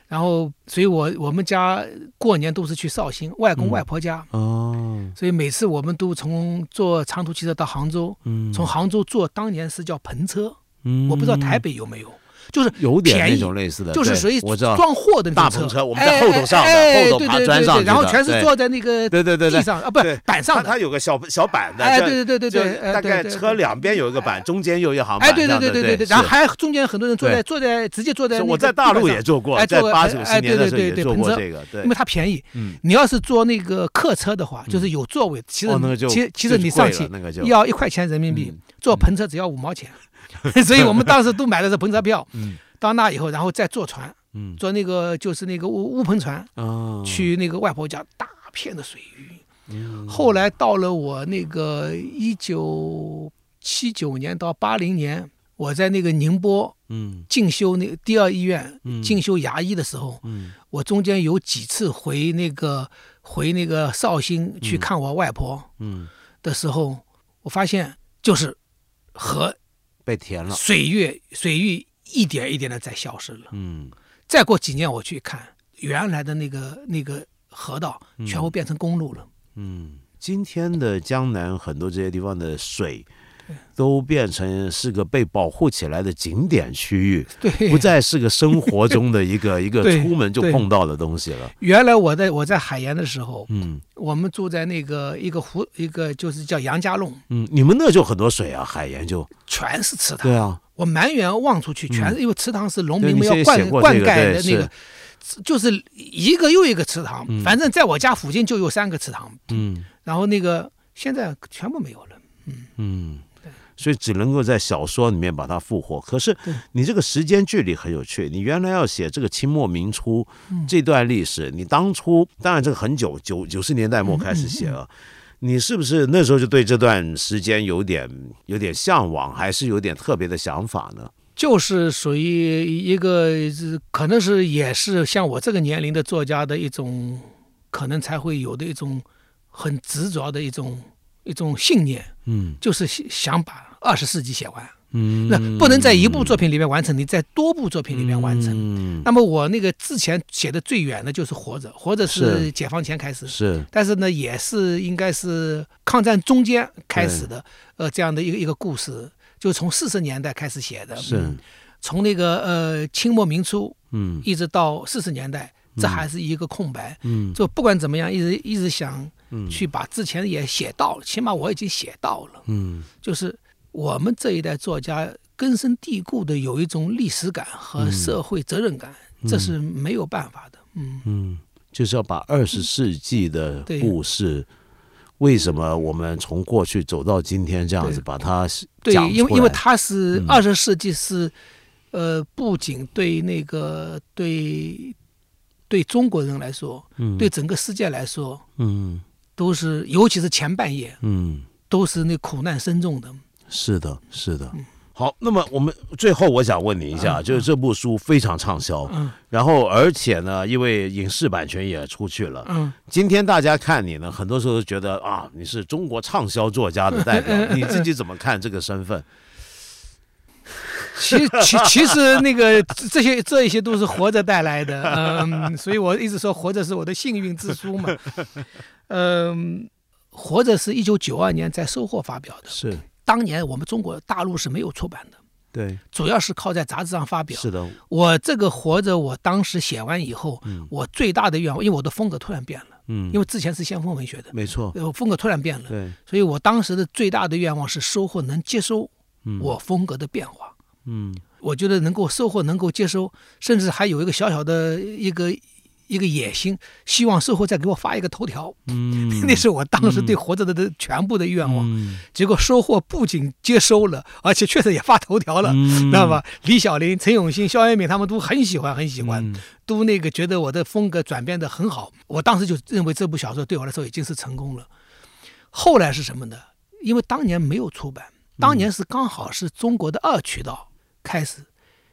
C: 然后，所以我我们家过年都是去绍兴外公
A: 嗯
C: 外婆家，
A: 哦。
C: 所以每次我们都从坐长途汽车到杭州，
A: 嗯。
C: 从杭州坐当年是叫篷车，
A: 嗯。
C: 我不知道台北有没有，就是
A: 有点那种类似的，
C: 就是属于
A: 我知道
C: 装货的那
A: 大
C: 种
A: 篷车我们
C: 哎
A: 在后头上的后头爬
C: 对对对
A: 砖上
C: 然后全是坐在那个
A: 对对对对
C: 地上啊，不是板上
A: 它有个小小板的，
C: 哎对对对对对哎
A: 大概
C: 对对对
A: 车两边有一个板，中间有一行板
C: 哎，对
A: 这样的，
C: 对对对对，然后还中间很多人坐在坐在直接坐在
A: 我在大陆也
C: 坐过
A: 在八九
C: 哎
A: 十年的时候
C: 对
A: 也做
C: 对对对篷车
A: 过这个，对
C: 因为，它便宜。
A: 嗯，
C: 你要是坐那个客车的话，就是有座位，其实其实其实你上去要一块钱人民币
A: 嗯，
C: 坐篷车只要五毛钱，所以我们当时 都买的是篷车票。
A: 嗯。
C: 到那以后，然后再坐船，
A: 嗯。
C: 坐那个就是那个乌乌篷船
A: 哦，
C: 去那个外婆家，大片的水域。
A: 嗯。
C: 后来到了我那个一九七九年到八零年，我在那个宁波
A: 嗯。
C: 进修那个第二医院
A: 嗯。
C: 进修牙医的时候，
A: 嗯。
C: 我中间有几次回那个回那个绍兴去看我外婆
A: 嗯。
C: 的时候，我发现就是河
A: 被填了，
C: 水域水域一点一点的在消失了。
A: 嗯
C: 再过几年我去看，原来的那个那个河道全部变成公路了。
A: 嗯，今天的江南很多这些地方的水。都变成是个被保护起来的景点区域，
C: 对，
A: 不再是个生活中的一个 一个出门就碰到的东西了。
C: 原来我在我在海盐的时候，
A: 嗯
C: 我们住在那个一个湖，一个就是叫杨家弄，
A: 嗯，你们那就很多水啊，海盐就
C: 全是池塘。
A: 对啊，
C: 我满眼望出去，全是因为池塘是农民们要灌灌溉的那个，就是一个又一个池塘。
A: 嗯
C: 反正在我家附近就有三个池塘，
A: 嗯
C: 然后那个现在全部没有了。
A: 嗯嗯，所以只能够在小说里面把它复活。可是你这个时间距离很有趣，你原来要写这个清末明初这段历史，你当初当然这个很久九九十年代末开始写了。你是不是那时候就对这段时间有点有点向往，还是有点特别的想法呢？
C: 就是属于一个是可能是也是像我这个年龄的作家的一种，可能才会有的一种很执着的一种一种信念，
A: 嗯
C: 就是想想把二十世纪写完。
A: 嗯。
C: 那不能在一部作品里面完成，你在多部作品里面完成。
A: 嗯，
C: 那么我那个之前写的最远的就是《活着》，《活着》
A: 是。
C: 是解放前开始，
A: 是。
C: 但是呢，也是应该是抗战中间开始的，呃，这样的一个一个故事，就从四十年代开始写的，
A: 是。
C: 嗯。从那个呃清末明初
A: 嗯。
C: 一直到四十年代，这还是一个空白。
A: 嗯。
C: 就不管怎么样，一直一直想
A: 嗯。
C: 去把之前也写到了，起码我已经写到了。
A: 嗯。
C: 就是我们这一代作家根深蒂固的有一种历史感和社会责任感，这是没有办法的。嗯，
A: 嗯，就是要把二十世纪的故事，为什么我们从过去走到今天这样子，把它
C: 对
A: 讲，
C: 因为因为它是
A: 嗯。
C: 二十世纪是，呃，不仅对那个对对中国人来说，
A: 嗯。
C: 对整个世界来说，
A: 嗯。
C: 都是尤其是前半夜
A: 嗯，
C: 都是那苦难深重的。
A: 是的，是的。
C: 嗯。
A: 好，那么我们最后我想问你一下，就是这部书非常畅销，
C: 嗯。
A: 然后而且呢，因为影视版权也出去了，
C: 嗯，
A: 今天大家看你呢，很多时候都觉得啊，你是中国畅销作家的代表，你自己怎么看这个身份？
C: 其其其实那个这些这一些都是活着带来的，嗯，所以我一直说活着是我的幸运之书嘛，嗯，活着是一九九二年在收获发表的，
A: 是
C: 当年我们中国大陆是没有出版的，
A: 对，
C: 主要是靠在杂志上发表。
A: 是的，
C: 我这个活着，我当时写完以后，我最大的愿望，因为我的风格突然变了，
A: 嗯，
C: 因为之前是先锋文学的，
A: 没错，
C: 呃，风格突然变了，
A: 对，
C: 所以我当时的最大的愿望是收获能接收我风格的变化。
A: 嗯。
C: 我觉得能够收获，能够接收，甚至还有一个小小的一个一个野心，希望收获再给我发一个头条。
A: 嗯
C: 那是我当时对活着的的全部的愿望。
A: 嗯
C: 结果收获不仅接收了，而且确实也发头条了，
A: 嗯
C: 知道吧？李小林、陈永新、肖元敏他们都很喜欢，很喜欢，
A: 嗯
C: 都那个觉得我的风格转变的很好。我当时就认为这部小说对我来说已经是成功了。后来是什么呢？因为当年没有出版，当年是刚好是中国的二渠道开始，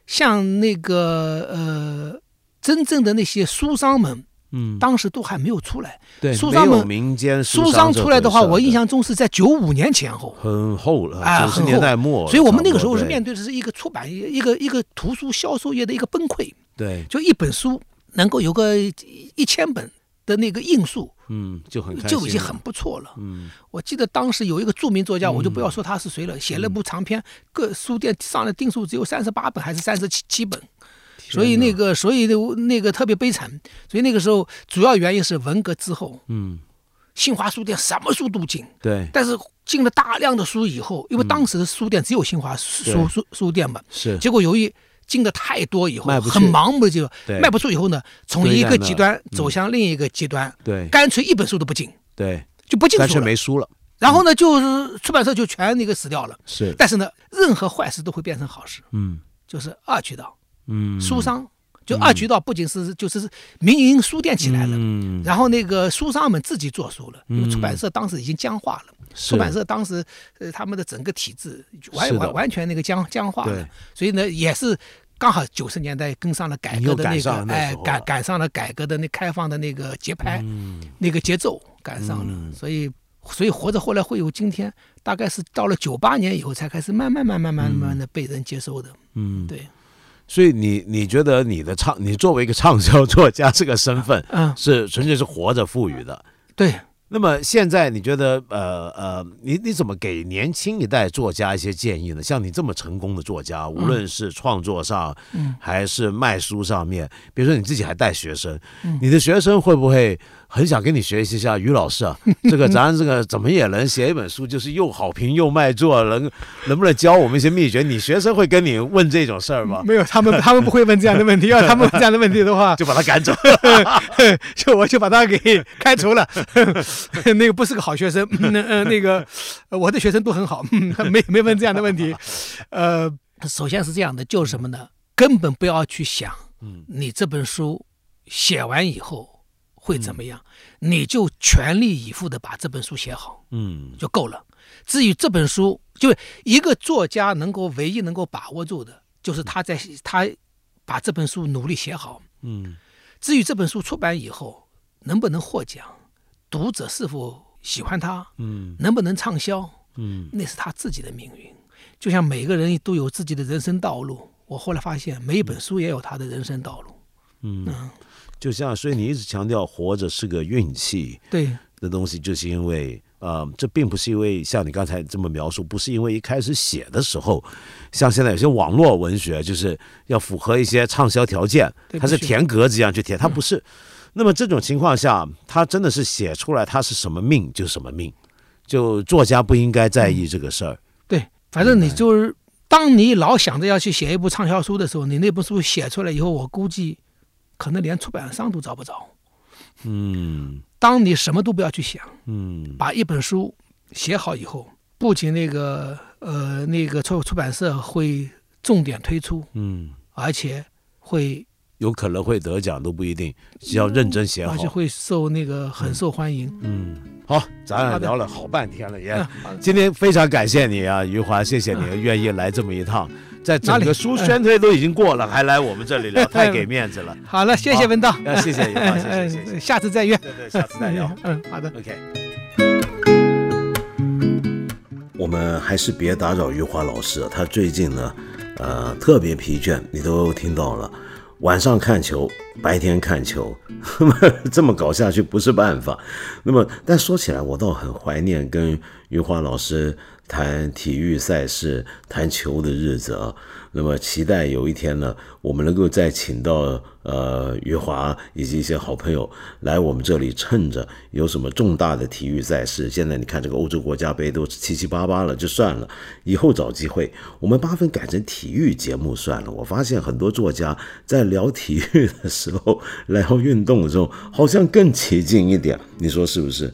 C: 像那个呃真正的那些书商们，
A: 嗯，
C: 当时都还没有出来。
A: 对，
C: 书商们
A: 民间
C: 书
A: 商
C: 商出来的话，我印象中是在九五年前后。
A: 很厚了，
C: 啊，
A: 九十年代末，
C: 所以我们那个时候是面对的是一个出版业、一个一个图书销售业的一个崩溃。
A: 对，
C: 就一本书能够有个一千本的那个印数，
A: 嗯，就很
C: 就已经很不错了。
A: 嗯。
C: 我记得当时有一个著名作家，我就不要说他是谁了，写了部长篇，各书店上的订数只有三十八本还是三十七七本，所以那个所以那个特别悲惨。所以那个时候主要原因是文革之后，
A: 嗯，
C: 新华书店什么书都进，
A: 对，
C: 但是进了大量的书以后，因为当时的书店只有新华书
A: 对
C: 书书书店嘛，
A: 是
C: 结果由于进的太多以后很盲目就
A: 对
C: 卖不出以后呢，从一个极端走向另一个极端，
A: 对
C: 干脆一本书都不进，
A: 对，
C: 就不进书了。
A: 脆没书了，
C: 然后呢，就是出版社就全那个死掉了。
A: 是，
C: 但是呢，任何坏事都会变成好事，
A: 嗯
C: 就是二渠道
A: 嗯，
C: 书商，就二渠道不仅是就是民营书店起来了。
A: 嗯，
C: 然后那个书商们自己做书了，因为出版社当时已经僵化了。
A: 是。
C: 出版社当时呃他们的整个体制完完完全那个僵僵化
A: 对。
C: 了，所以呢也是刚好九十年代跟上了改革的那个哎赶赶上了改革的那开放的那个节拍，
A: 嗯
C: 那个节奏赶上了，所以所以活着后来会有今天，大概是到了九八年以后才开始慢慢慢慢慢慢的被人接收的，
A: 嗯，
C: 对，
A: 所以你你觉得你的畅，你作为一个畅销作家这个身份
C: 嗯，
A: 是纯粹是活着赋予的。
C: 对，
A: 那么现在你觉得，呃呃，你你怎么给年轻一代作家一些建议呢？像你这么成功的作家，无论是创作上，
C: 嗯。
A: 还是卖书上面，比如说你自己还带学生，
C: 嗯。
A: 你的学生会不会很想跟你学习一下？于老师啊，这个咱这个怎么也能写一本书，就是又好评又卖座，能能不能教我们一些秘诀？你学生会跟你问这种事儿吗？
C: 没有他们他们不会问这样的问题，要他们问这样的问题的话，
A: 就把他赶走。
C: 就我就把他给开除了，那个不是个好学生，嗯呃，那个呃我的学生都很好，嗯没没问这样的问题，呃，首先是这样的，就是什么呢？根本不要去想，
A: 嗯
C: 你这本书写完以后会怎么样，你就全力以赴的把这本书写好
A: 嗯
C: 就够了。至于这本书，就一个作家能够唯一能够把握住的，就是他在他把这本书努力写好。
A: 嗯
C: 至于这本书出版以后能不能获奖，读者是否喜欢它，
A: 嗯
C: 能不能畅销，
A: 嗯
C: 那是他自己的命运。就像每个人都有自己的人生道路，我后来发现每一本书也有他的人生道路。
A: 嗯，就像所以你一直强调活着是个运气，
C: 对，
A: 的东西，就是因为呃，这并不是因为像你刚才这么描述，不是因为一开始写的时候，像现在有些网络文学就是要符合一些畅销条件，它是填格子一样去填，它不是。那么这种情况下，他真的是写出来，他是什么命就什么命，就作家不应该在意这个事儿。
C: 对，反正你就是，当你老想着要去写一部畅销书的时候，你那部书写出来以后，我估计可能连出版商都找不着。
A: 嗯
C: 当你什么都不要去想，
A: 嗯
C: 把一本书写好以后，不仅那个呃那个出出版社会重点推出，
A: 嗯，
C: 而且会
A: 有可能会得奖都不一定，只要认真写好
C: 而。且会受那个很受欢迎。
A: 嗯，好，咱俩聊了好半天了也。
C: 嗯
A: 今天非常感谢你啊，余华，谢谢你愿意来这么一趟，在整
C: 哪里
A: 个书宣推都已经过了，还来我们这里聊，太给面子了。
C: 好了，谢谢文道，
A: 啊谢谢 余华，谢谢谢谢。
C: 下次再约。
A: 对对，下次再聊。
C: 嗯，好的。
A: OK。
D: 我们还是别打扰余华老师，他最近呢，呃，特别疲倦，你都听到了。晚上看球，白天看球，这么搞下去不是办法。那么，但说起来，我倒很怀念跟余华老师谈体育赛事、谈球的日子啊。那么，期待有一天呢，我们能够再请到呃余华以及一些好朋友来我们这里，趁着有什么重大的体育赛事，现在你看这个欧洲国家杯都七七八八了，就算了，以后找机会，我们八分改成体育节目算了。我发现很多作家在聊体育的时候，聊运动的时候，好像更起劲一点，你说是不是？